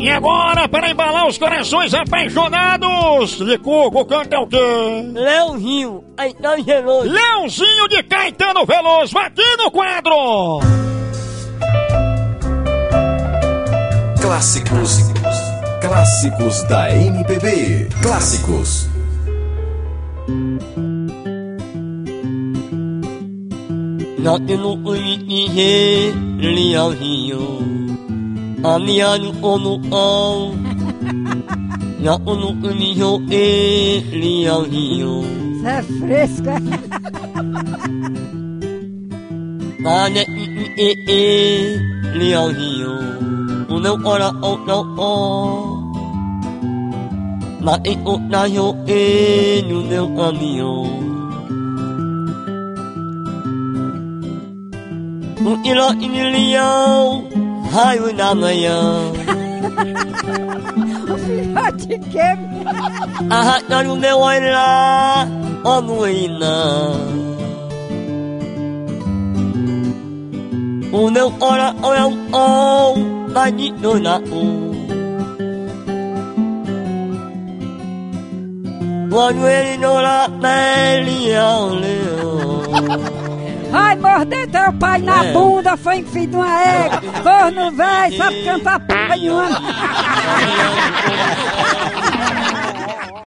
E agora, para embalar os corações apaixonados, Licuco canta o quê? Leãozinho, aí tá geloso. Leãozinho de Caetano Veloso, aqui no quadro! Clássicos. Clássicos da MPB. Clássicos. Naque no uitie, leãozinho. Amiano ono ao. Naque no uijo e, leãozinho. Você é fresco, é? Ane i e e, leãozinho. O não ora o não o. Na e o na yo e, no meu caminho. O ilo ini leão, raio na manhã. Filhote que Arrasta no meu olhar, ó moina. O meu ora ora o, vai de dona o. Quando ele não lá pele ao leão. Vai morder teu pai na É. bunda, foi filho de uma égua. Corno velho, sabe cantar p nenhuma.